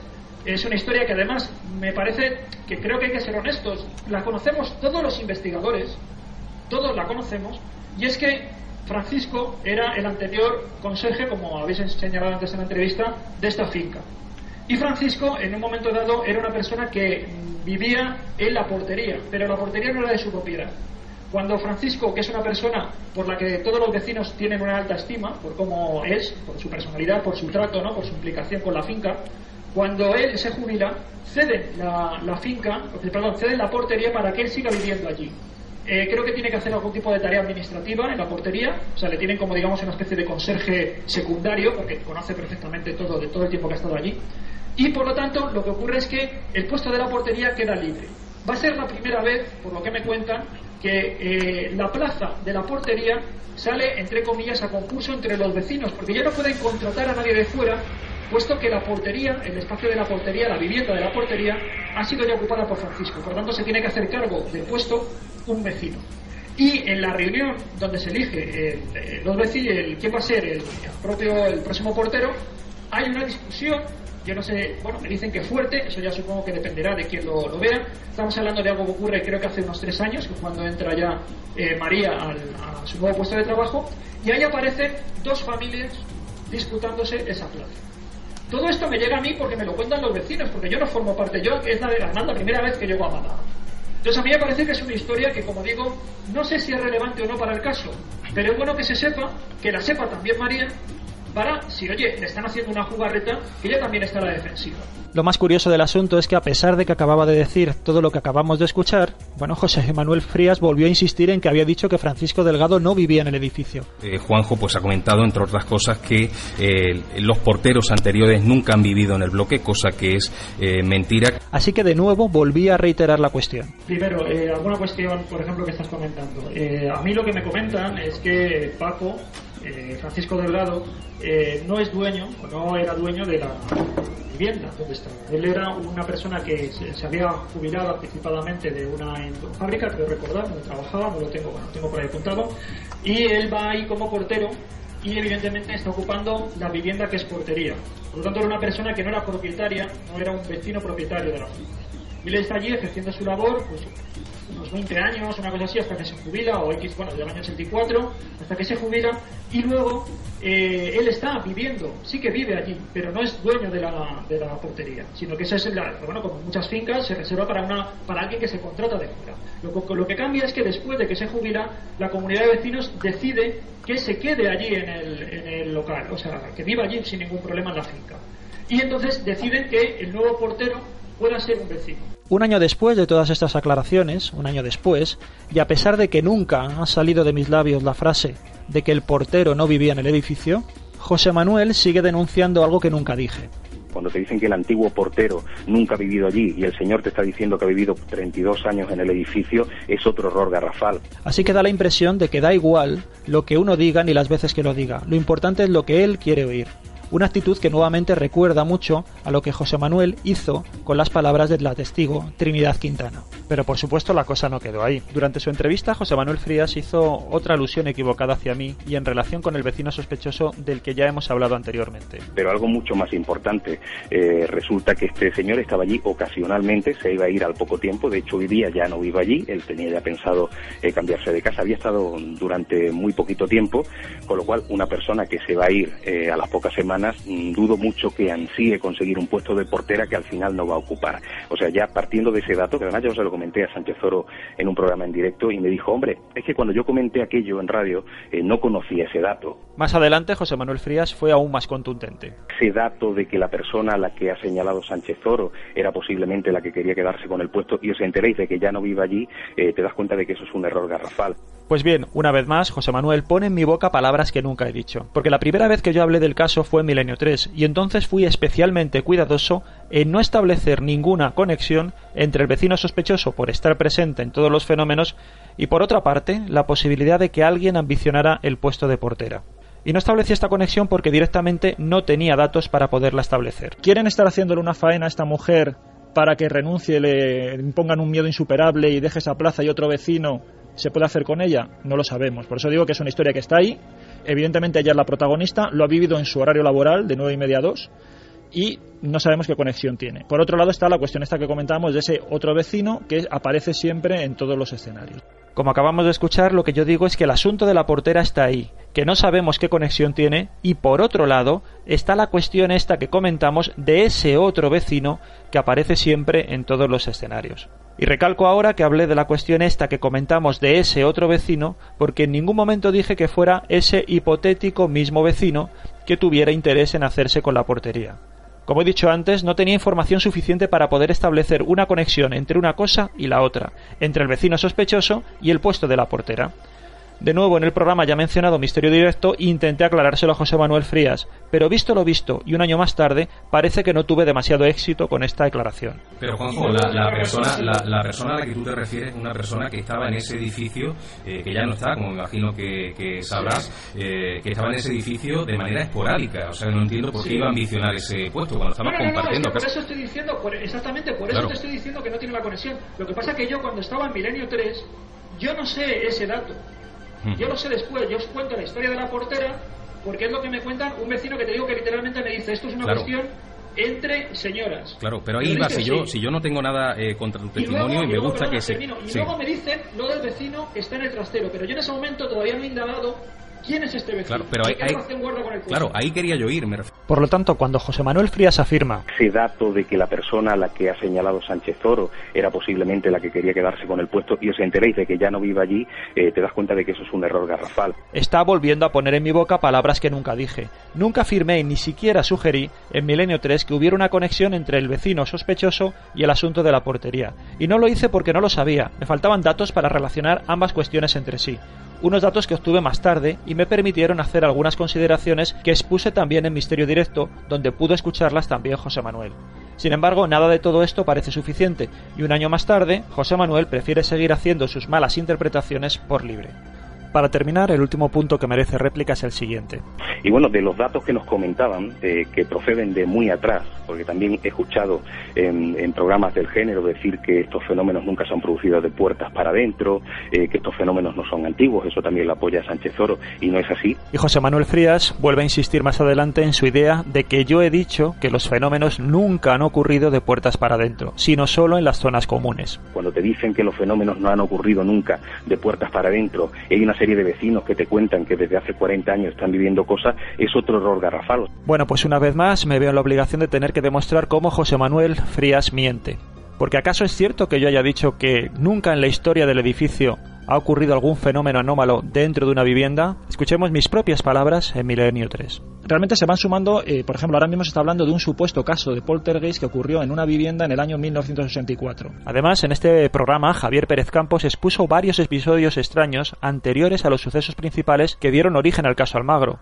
es una historia que además me parece que creo que hay que ser honestos. La conocemos todos los investigadores, todos la conocemos, y es que Francisco era el anterior conserje, como habéis señalado antes en la entrevista, de esta finca. Y Francisco, en un momento dado, era una persona que vivía en la portería, pero la portería no era de su propiedad. Cuando Francisco, que es una persona por la que todos los vecinos tienen una alta estima, por cómo es, por su personalidad, por su trato, ¿no? por su implicación con la finca, cuando él se jubila, cede la, finca, perdón, cede la portería para que él siga viviendo allí. Eh, creo que tiene que hacer algún tipo de tarea administrativa en la portería, o sea, le tienen como digamos una especie de conserje secundario, porque conoce perfectamente todo de todo el tiempo que ha estado allí. Y por lo tanto, lo que ocurre es que el puesto de la portería queda libre. Va a ser la primera vez, por lo que me cuentan, que eh, la plaza de la portería sale, entre comillas, a concurso entre los vecinos, porque ya no pueden contratar a nadie de fuera, puesto que la portería, el espacio de la portería, la vivienda de la portería, ha sido ya ocupada por Francisco. Por lo tanto, se tiene que hacer cargo del puesto un vecino. Y en la reunión donde se elige los vecinos, el, quién va a ser el, propio, el próximo portero, hay una discusión yo no sé, bueno, me dicen que fuerte, eso ya supongo que dependerá de quién lo, vea. Estamos hablando de algo que ocurre creo que hace unos tres años, que cuando entra ya eh, María a su nuevo puesto de trabajo, y ahí aparecen dos familias disputándose esa plaza. Todo esto me llega a mí porque me lo cuentan los vecinos, porque yo no formo parte, yo es la de la primera vez que llego a Málaga. Entonces a mí me parece que es una historia que, como digo, no sé si es relevante o no para el caso, pero es bueno que se sepa, que la sepa también María, para, si oye, le están haciendo una jugarreta, que ella también está a la defensiva. Lo más curioso del asunto es que a pesar de que acababa de decir todo lo que acabamos de escuchar, bueno, José Manuel Frías volvió a insistir en que había dicho que Francisco Delgado no vivía en el edificio. Eh, Juanjo pues ha comentado, entre otras cosas, que eh, los porteros anteriores nunca han vivido en el bloque, cosa que es eh, mentira. Así que de nuevo volví a reiterar la cuestión. Primero, eh, alguna cuestión, por ejemplo, que estás comentando. Eh, a mí lo que me comentan es que Paco, eh, Francisco Delgado, eh, no es dueño, o no era dueño de la vivienda donde estaba. Él era una persona que se, había jubilado anticipadamente de una fábrica, creo recordar, donde trabajaba, no lo tengo, bueno, tengo por ahí apuntado, y él va ahí como portero y evidentemente está ocupando la vivienda que es portería. Por lo tanto, era una persona que no era propietaria, no era un vecino propietario de la finca. Y él está allí ejerciendo su labor, pues unos 20 años, una cosa así, hasta que se jubila, o X, bueno, del año 84, hasta que se jubila, y luego eh, él está viviendo, sí que vive allí, pero no es dueño de la, de la portería, sino que esa es la, bueno, como muchas fincas, se reserva para, una, para alguien que se contrata de fuera. Lo, lo que cambia es que después de que se jubila, la comunidad de vecinos decide que se quede allí en el, en el local, o sea, que viva allí sin ningún problema en la finca. Y entonces deciden que el nuevo portero pueda ser un vecino. Un año después de todas estas aclaraciones, un año después, y a pesar de que nunca ha salido de mis labios la frase de que el portero no vivía en el edificio, José Manuel sigue denunciando algo que nunca dije. Cuando te dicen que el antiguo portero nunca ha vivido allí y el señor te está diciendo que ha vivido 32 años en el edificio, es otro error garrafal. Así que da la impresión de que da igual lo que uno diga ni las veces que lo diga. Lo importante es lo que él quiere oír. Una actitud que nuevamente recuerda mucho a lo que José Manuel hizo con las palabras de la testigo Trinidad Quintana. Pero por supuesto la cosa no quedó ahí. Durante su entrevista, José Manuel Frías hizo otra alusión equivocada hacia mí y en relación con el vecino sospechoso del que ya hemos hablado anteriormente. Pero algo mucho más importante, eh, resulta que este señor estaba allí ocasionalmente, se iba a ir al poco tiempo, de hecho hoy día ya no vive allí, él tenía ya pensado eh, cambiarse de casa, había estado durante muy poquito tiempo, con lo cual una persona que se va a ir eh, a las pocas semanas, mm, dudo mucho que ansíe conseguir un puesto de portera que al final no va a ocupar. O sea, ya partiendo de ese dato, que además yo se lo comenté a Sánchez Oro en un programa en directo y me dijo, hombre, es que cuando yo comenté aquello en radio eh, no conocía ese dato. Más adelante, José Manuel Frías fue aún más contundente. ese dato de que la persona a la que ha señalado Sánchez Oro era posiblemente la que quería quedarse con el puesto y os enteréis de que ya no vive allí, eh, te das cuenta de que eso es un error garrafal. Pues bien, una vez más, José Manuel pone en mi boca palabras que nunca he dicho. Porque la primera vez que yo hablé del caso fue en Milenio 3, y entonces fui especialmente cuidadoso en no establecer ninguna conexión entre el vecino sospechoso por estar presente en todos los fenómenos y por otra parte, la posibilidad de que alguien ambicionara el puesto de portera. Y no establecí esta conexión porque directamente no tenía datos para poderla establecer. ¿Quieren estar haciéndole una faena a esta mujer para que renuncie, le impongan un miedo insuperable y deje esa plaza y otro vecino se puede hacer con ella? No lo sabemos. Por eso digo que es una historia que está ahí. Evidentemente ella es la protagonista, lo ha vivido en su horario laboral de 9 y media a 2 y no sabemos qué conexión tiene. Por otro lado está la cuestión esta que comentábamos de ese otro vecino que aparece siempre en todos los escenarios. Como acabamos de escuchar, lo que yo digo es que el asunto de la portera está ahí, que no sabemos qué conexión tiene, y por otro lado está la cuestión esta que comentamos de ese otro vecino que aparece siempre en todos los escenarios. Y recalco ahora que hablé de la cuestión esta que comentamos de ese otro vecino, porque en ningún momento dije que fuera ese hipotético mismo vecino que tuviera interés en hacerse con la portería. Como he dicho antes, no tenía información suficiente para poder establecer una conexión entre una cosa y la otra, entre el vecino sospechoso y el puesto de la portera. De nuevo, en el programa ya mencionado Misterio Directo, intenté aclarárselo a José Manuel Frías, pero visto lo visto y un año más tarde, parece que no tuve demasiado éxito con esta declaración. Pero Juanjo, la, la persona, la, la persona a la que tú te refieres es una persona que estaba en ese edificio, eh, que ya no está, como me imagino que, que sabrás, eh, que estaba en ese edificio de manera esporádica. O sea, no entiendo por qué Sí. iba a ambicionar ese puesto cuando estaba No, no, no, no, es compartiendo que por eso estoy diciendo, por- exactamente, por Claro. eso te estoy diciendo que no tiene la conexión. Lo que pasa es que yo cuando estaba en Milenio 3, yo no sé ese dato. (laughs) Yo lo sé después, yo os cuento la historia de la portera, porque es lo que me cuentan un vecino que te digo que literalmente me dice, esto es una Claro. cuestión entre señoras. Claro, pero ahí va, si yo, si yo no tengo nada eh, contra tu Y luego- testimonio y, me luego, gusta que se... y sí. luego me dicen lo del vecino que está en el trastero, pero yo en ese momento todavía no he indagado ¿Quién es este vecino? Claro, pero ¿Por ahí, con el claro, ahí quería yo ir. Me. Por lo tanto, cuando José Manuel Frías afirma ese dato de que la persona a la que ha señalado Sánchez Oro era posiblemente la que quería quedarse con el puesto y os enteréis de que ya no vive allí, eh, te das cuenta de que eso es un error garrafal. está volviendo a poner en mi boca palabras que nunca dije. Nunca afirmé y ni siquiera sugerí en Milenio 3 que hubiera una conexión entre el vecino sospechoso y el asunto de la portería. Y no lo hice porque no lo sabía. Me faltaban datos para relacionar ambas cuestiones entre sí. Unos datos que obtuve más tarde y me permitieron hacer algunas consideraciones que expuse también en Misterio Directo, donde pudo escucharlas también José Manuel. Sin embargo, nada de todo esto parece suficiente, y un año más tarde, José Manuel prefiere seguir haciendo sus malas interpretaciones por libre. Para terminar, el último punto que merece réplica es el siguiente. Y bueno, de los datos que nos comentaban, eh, que proceden de muy atrás, porque también he escuchado en, en programas del género decir que estos fenómenos nunca se han producido de puertas para adentro, eh, que estos fenómenos no son antiguos, eso también lo apoya Sánchez Oro, y no es así. Y José Manuel Frías vuelve a insistir más adelante en su idea de que yo he dicho que los fenómenos nunca han ocurrido de puertas para adentro, sino solo en las zonas comunes. Cuando te dicen que los fenómenos no han ocurrido nunca de puertas para adentro, hay una serie de vecinos que te cuentan que desde hace 40 años están viviendo cosas, es otro error garrafal. Bueno, pues una vez más me veo en la obligación de tener que demostrar cómo José Manuel Frías miente. Porque acaso es cierto que yo haya dicho que nunca en la historia del edificio ha ocurrido algún fenómeno anómalo dentro de una vivienda? Escuchemos mis propias palabras en Milenio 3. Realmente se van sumando, eh, por ejemplo, ahora mismo se está hablando de un supuesto caso de poltergeist que ocurrió en una vivienda en el año 1964. Además, en este programa, Javier Pérez Campos expuso varios episodios extraños anteriores a los sucesos principales que dieron origen al caso Almagro,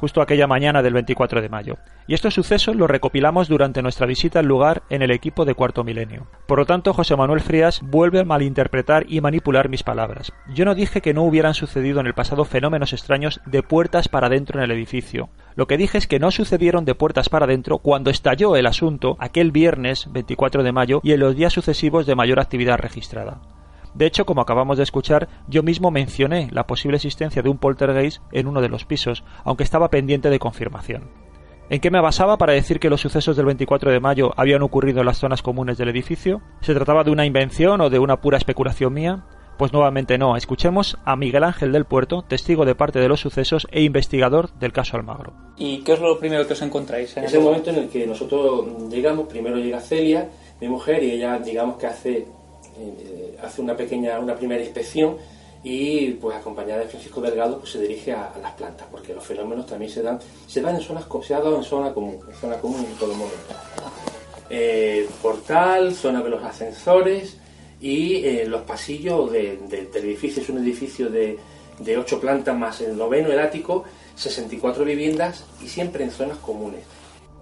justo aquella mañana del 24 de mayo. Y estos sucesos los recopilamos durante nuestra visita al lugar en el equipo de Cuarto Milenio. Por lo tanto, José Manuel Frías vuelve a malinterpretar y manipular mis palabras. Yo no dije que no hubieran sucedido en el pasado fenómenos extraños de puertas para adentro en el edificio. Lo que dije es que no sucedieron de puertas para adentro cuando estalló el asunto aquel viernes 24 de mayo y en los días sucesivos de mayor actividad registrada. De hecho, como acabamos de escuchar, yo mismo mencioné la posible existencia de un poltergeist en uno de los pisos, aunque estaba pendiente de confirmación. ¿En qué me basaba para decir que los sucesos del 24 de mayo habían ocurrido en las zonas comunes del edificio? ¿Se trataba de una invención o de una pura especulación mía? Pues nuevamente no. Escuchemos a Miguel Ángel del Puerto, testigo de parte de los sucesos e investigador del caso Almagro. ¿Y qué es lo primero que os encontráis? En Es el momento en el que nosotros llegamos, primero llega Celia, mi mujer, y ella digamos que hace, hace una pequeña, una primera inspección y pues acompañada de Francisco Delgado pues se dirige a, las plantas, porque los fenómenos también se dan, se dan en zonas, se ha en zona común, en zona común en todo momento. Eh, portal, zona de los ascensores y eh, los pasillos de- de- del edificio, es un edificio de, de ocho plantas más el noveno, el ático, 64 viviendas y siempre en zonas comunes.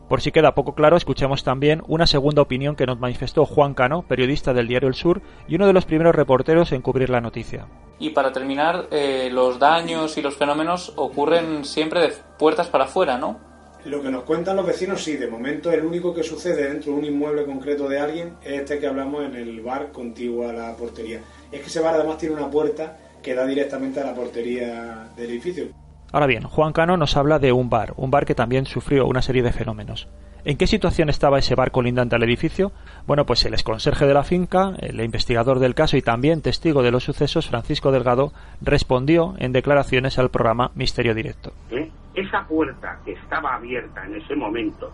Por si queda poco claro, escuchemos también una segunda opinión que nos manifestó Juan Cano, periodista del diario El Sur y uno de los primeros reporteros en cubrir la noticia. Y para terminar, eh, los daños y los fenómenos ocurren siempre de puertas para afuera, ¿no? Lo que nos cuentan los vecinos, sí, de momento el único que sucede dentro de un inmueble concreto de alguien es este que hablamos en el bar contiguo a la portería. Es que ese bar además tiene una puerta que da directamente a la portería del edificio. Ahora bien, Juan Cano nos habla de un bar, un bar que también sufrió una serie de fenómenos. ¿En qué situación estaba ese bar colindante al edificio? Bueno, pues el exconserje de la finca, el investigador del caso y también testigo de los sucesos, Francisco Delgado, respondió en declaraciones al programa Misterio Directo. ¿eh? Esa puerta que estaba abierta en ese momento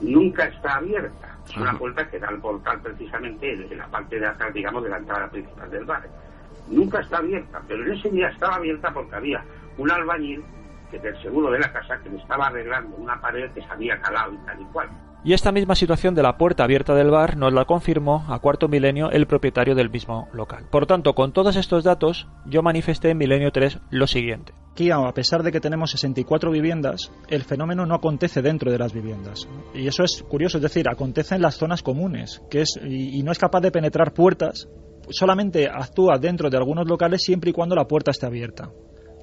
nunca está abierta. Es una puerta que da al portal precisamente en la parte de atrás, digamos, de la entrada principal del bar. Nunca está abierta, pero en ese día estaba abierta porque había un albañil que del seguro de la casa que me estaba arreglando una pared que se había calado y tal y cual. Y esta misma situación de la puerta abierta del bar nos la confirmó a cuarto milenio el propietario del mismo local. Por tanto, con todos estos datos, yo manifesté en Milenio 3 lo siguiente. Aquí, a pesar de que tenemos 64 viviendas, el fenómeno no acontece dentro de las viviendas. Y eso es curioso, es decir, acontece en las zonas comunes, que es, y, y no es capaz de penetrar puertas, solamente actúa dentro de algunos locales siempre y cuando la puerta esté abierta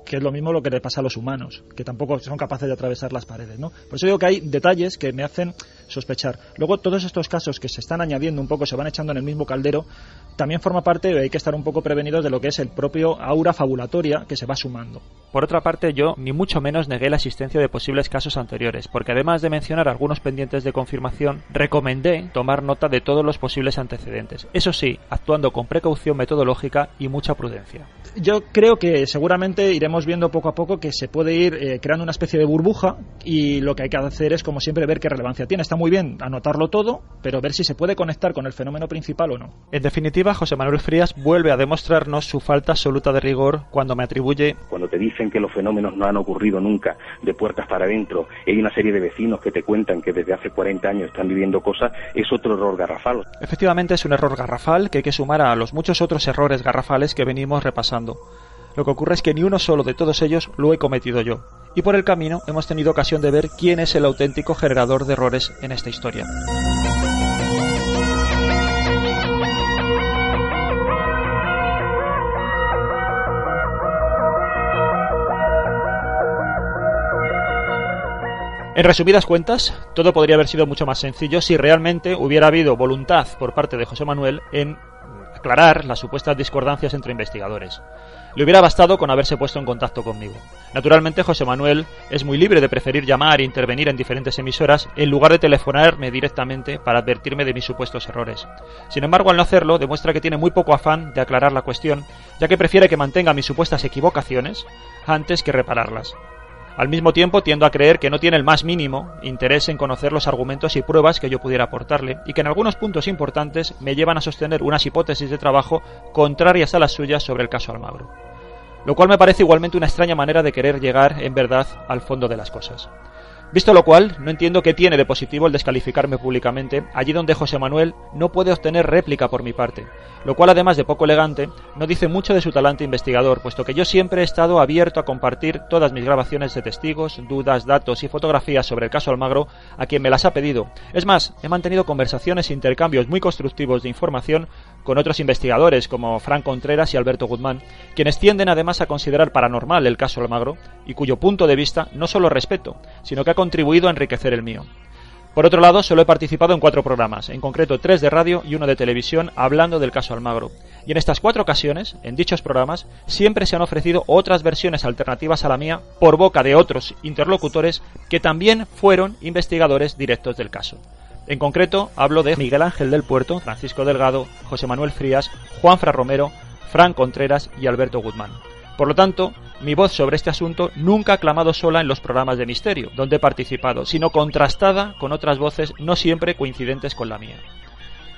que es lo mismo lo que le pasa a los humanos, que tampoco son capaces de atravesar las paredes, ¿no? Por eso digo que hay detalles que me hacen sospechar. Luego todos estos casos que se están añadiendo un poco, se van echando en el mismo caldero, también forma parte, hay que estar un poco prevenidos de lo que es el propio aura fabulatoria que se va sumando. Por otra parte, yo ni mucho menos negué la existencia de posibles casos anteriores, porque además de mencionar algunos pendientes de confirmación, recomendé tomar nota de todos los posibles antecedentes. Eso sí, actuando con precaución metodológica y mucha prudencia. Yo creo que seguramente iremos viendo poco a poco que se puede ir eh, creando una especie de burbuja y lo que hay que hacer es, como siempre, ver qué relevancia tiene. Está muy bien anotarlo todo, pero ver si se puede conectar con el fenómeno principal o no. En definitiva, José Manuel Frías vuelve a demostrarnos su falta absoluta de rigor cuando me atribuye. Cuando te dicen que los fenómenos no han ocurrido nunca de puertas para adentro, y hay una serie de vecinos que te cuentan que desde hace 40 años están viviendo cosas, es otro error garrafal. Efectivamente, es un error garrafal que hay que sumar a los muchos otros errores garrafales que venimos repasando. Lo que ocurre es que ni uno solo de todos ellos lo he cometido yo. Y por el camino hemos tenido ocasión de ver quién es el auténtico generador de errores en esta historia. En resumidas cuentas, todo podría haber sido mucho más sencillo si realmente hubiera habido voluntad por parte de José Manuel en aclarar las supuestas discordancias entre investigadores. Le hubiera bastado con haberse puesto en contacto conmigo. Naturalmente, José Manuel es muy libre de preferir llamar e intervenir en diferentes emisoras en lugar de telefonarme directamente para advertirme de mis supuestos errores. Sin embargo, al no hacerlo, demuestra que tiene muy poco afán de aclarar la cuestión, ya que prefiere que mantenga mis supuestas equivocaciones antes que repararlas. Al mismo tiempo, tiendo a creer que no tiene el más mínimo interés en conocer los argumentos y pruebas que yo pudiera aportarle, y que en algunos puntos importantes me llevan a sostener unas hipótesis de trabajo contrarias a las suyas sobre el caso Almagro. Lo cual me parece igualmente una extraña manera de querer llegar, en verdad, al fondo de las cosas. Visto lo cual, no entiendo qué tiene de positivo el descalificarme públicamente, allí donde José Manuel no puede obtener réplica por mi parte, lo cual además de poco elegante, no dice mucho de su talante investigador, puesto que yo siempre he estado abierto a compartir todas mis grabaciones de testigos, dudas, datos y fotografías sobre el caso Almagro a quien me las ha pedido. Es más, he mantenido conversaciones e intercambios muy constructivos de información con otros investigadores como Frank Contreras y Alberto Guzmán, quienes tienden además a considerar paranormal el caso Almagro y cuyo punto de vista no solo respeto, sino que ha contribuido a enriquecer el mío. Por otro lado, solo he participado en cuatro programas, en concreto tres de radio y uno de televisión, hablando del caso Almagro. Y en estas cuatro ocasiones, en dichos programas, siempre se han ofrecido otras versiones alternativas a la mía por boca de otros interlocutores que también fueron investigadores directos del caso. En concreto, hablo de Miguel Ángel del Puerto, Francisco Delgado, José Manuel Frías, Juan Fra Romero, Fran Contreras y Alberto Guzmán. Por lo tanto, mi voz sobre este asunto nunca ha clamado sola en los programas de misterio, donde he participado, sino contrastada con otras voces no siempre coincidentes con la mía.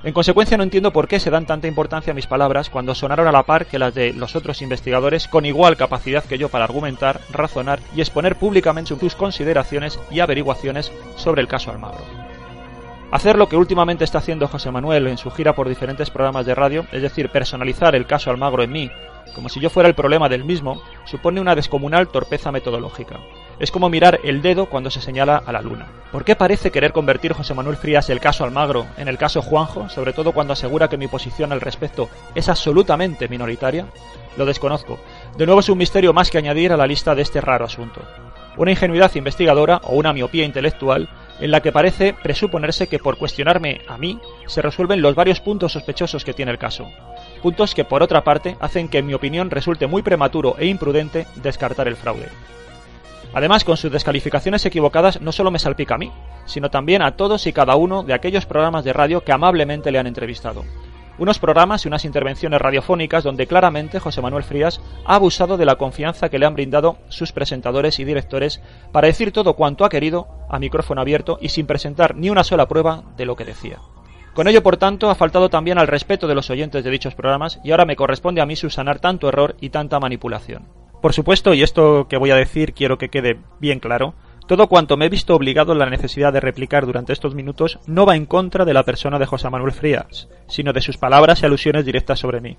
En consecuencia no entiendo por qué se dan tanta importancia a mis palabras cuando sonaron a la par que las de los otros investigadores con igual capacidad que yo para argumentar, razonar y exponer públicamente sus consideraciones y averiguaciones sobre el caso Almagro. Hacer lo que últimamente está haciendo José Manuel en su gira por diferentes programas de radio, es decir, personalizar el caso Almagro en mí, como si yo fuera el problema del mismo, supone una descomunal torpeza metodológica. Es como mirar el dedo cuando se señala a la luna. ¿Por qué parece querer convertir José Manuel Frías el caso Almagro en el caso Juanjo, sobre todo cuando asegura que mi posición al respecto es absolutamente minoritaria? Lo desconozco. De nuevo es un misterio más que añadir a la lista de este raro asunto. Una ingenuidad investigadora o una miopía intelectual en la que parece presuponerse que por cuestionarme a mí se resuelven los varios puntos sospechosos que tiene el caso. Puntos que por otra parte hacen que en mi opinión resulte muy prematuro e imprudente descartar el fraude. Además, con sus descalificaciones equivocadas no solo me salpica a mí, sino también a todos y cada uno de aquellos programas de radio que amablemente le han entrevistado unos programas y unas intervenciones radiofónicas donde claramente José Manuel Frías ha abusado de la confianza que le han brindado sus presentadores y directores para decir todo cuanto ha querido a micrófono abierto y sin presentar ni una sola prueba de lo que decía. Con ello, por tanto, ha faltado también al respeto de los oyentes de dichos programas y ahora me corresponde a mí subsanar tanto error y tanta manipulación. Por supuesto, y esto que voy a decir quiero que quede bien claro, todo cuanto me he visto obligado en la necesidad de replicar durante estos minutos no va en contra de la persona de José Manuel Frías, sino de sus palabras y alusiones directas sobre mí.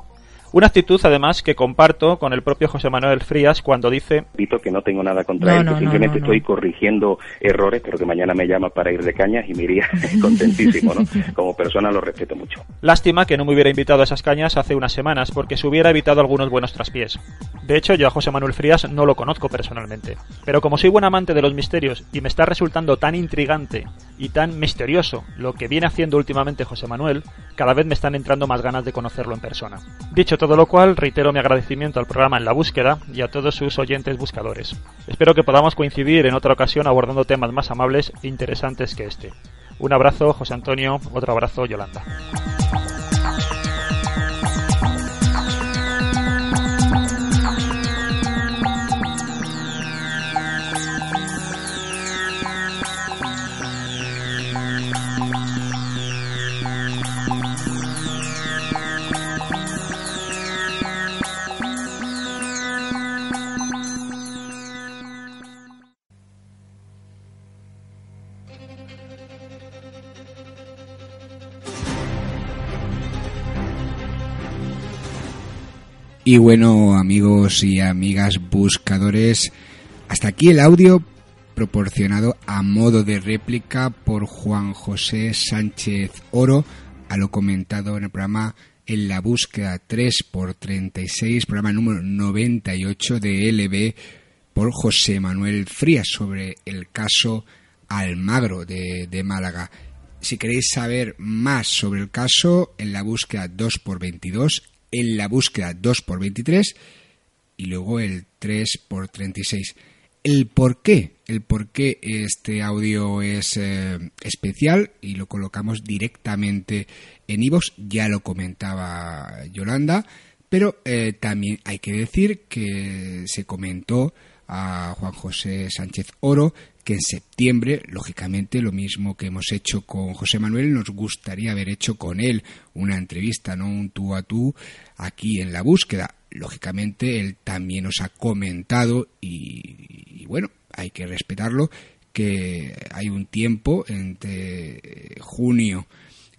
Una actitud, además, que comparto con el propio José Manuel Frías cuando dice... Repito que no tengo nada contra él, que simplemente estoy corrigiendo errores, pero que mañana me llama para ir de cañas y me iría (laughs) contentísimo, ¿no? Como persona lo respeto mucho. Lástima que no me hubiera invitado a esas cañas hace unas semanas, porque se hubiera evitado algunos buenos traspiés. De hecho, yo a José Manuel Frías no lo conozco personalmente. Pero como soy buen amante de los misterios y me está resultando tan intrigante y tan misterioso lo que viene haciendo últimamente José Manuel, cada vez me están entrando más ganas de conocerlo en persona. Dicho todo lo cual, reitero mi agradecimiento al programa En la Búsqueda y a todos sus oyentes buscadores. Espero que podamos coincidir en otra ocasión abordando temas más amables e interesantes que este. Un abrazo, José Antonio, otro abrazo, Yolanda. Y bueno, amigos y amigas buscadores, hasta aquí el audio proporcionado a modo de réplica por Juan José Sánchez Oro a lo comentado en el programa En la búsqueda 3x36, programa número 98 de LB por José Manuel Frías sobre el caso Almagro de, de Málaga. Si queréis saber más sobre el caso, en la búsqueda 2x22 en la búsqueda 2x23 y luego el 3x36. El por qué, el por qué este audio es eh, especial y lo colocamos directamente en iVoox, ya lo comentaba Yolanda, pero eh, también hay que decir que se comentó a Juan José Sánchez Oro que en septiembre, lógicamente, lo mismo que hemos hecho con José Manuel, nos gustaría haber hecho con él una entrevista, no un tú a tú, aquí en la búsqueda. Lógicamente, él también nos ha comentado y, bueno, hay que respetarlo, que hay un tiempo entre junio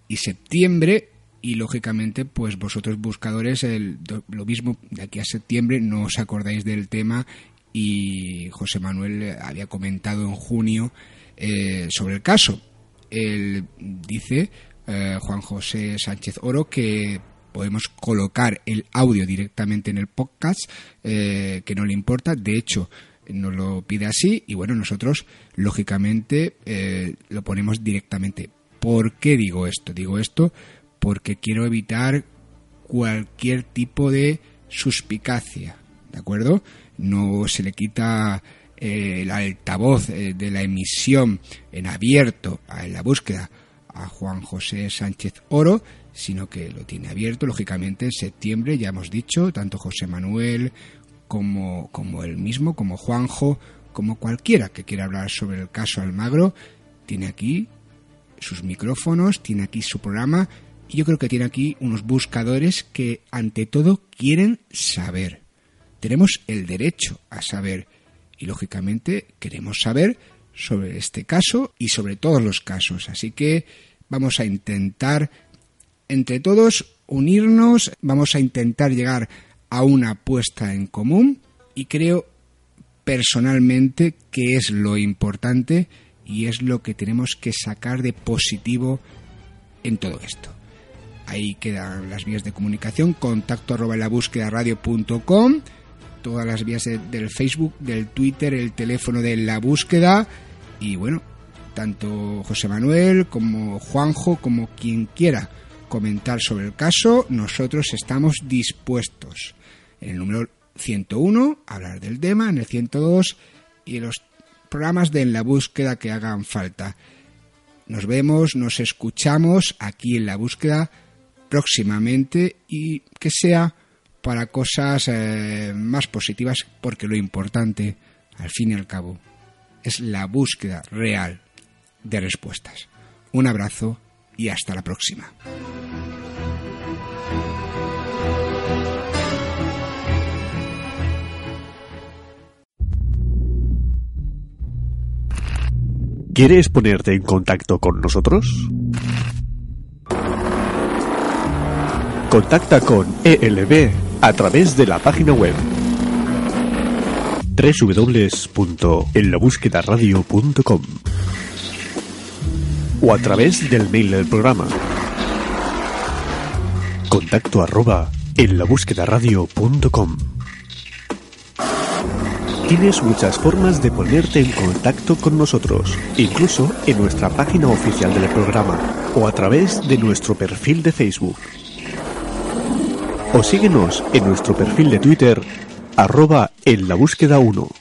y septiembre y lógicamente pues vosotros buscadores el, lo mismo de aquí a septiembre no os acordáis del tema y José Manuel había comentado en junio eh, sobre el caso. Él dice, eh, Juan José Sánchez Oro, que podemos colocar el audio directamente en el podcast, eh, que no le importa. De hecho, nos lo pide así y bueno, nosotros lógicamente lo ponemos directamente. ¿Por qué digo esto? Digo esto porque quiero evitar cualquier tipo de suspicacia, ¿de acuerdo? no se le quita eh, el altavoz eh, de la emisión en abierto en la búsqueda a Juan José Sánchez Oro, sino que lo tiene abierto, lógicamente, en septiembre, ya hemos dicho, tanto José Manuel como, como él mismo, como Juanjo, como cualquiera que quiera hablar sobre el caso Almagro, tiene aquí sus micrófonos, tiene aquí su programa, y yo creo que tiene aquí unos buscadores que, ante todo, quieren saber tenemos el derecho a saber y lógicamente queremos saber sobre este caso y sobre todos los casos. Así que vamos a intentar entre todos unirnos, vamos a intentar llegar a una apuesta en común y creo personalmente que es lo importante y es lo que tenemos que sacar de positivo en todo esto. Ahí quedan las vías de comunicación, contacto arroba la búsqueda radio.com todas las vías del Facebook, del Twitter, el teléfono de la búsqueda y bueno, tanto José Manuel como Juanjo, como quien quiera comentar sobre el caso, nosotros estamos dispuestos. En el número 101, hablar del tema, en el 102 y los programas de En la búsqueda que hagan falta. Nos vemos, nos escuchamos aquí en la búsqueda próximamente y que sea para cosas eh, más positivas porque lo importante, al fin y al cabo, es la búsqueda real de respuestas. Un abrazo y hasta la próxima. ¿Quieres ponerte en contacto con nosotros? Contacta con ELB a través de la página web www.enlabúsquedaradio.com o a través del mail del programa contacto en la Tienes muchas formas de ponerte en contacto con nosotros, incluso en nuestra página oficial del programa o a través de nuestro perfil de Facebook. O síguenos en nuestro perfil de Twitter, arroba en la búsqueda 1.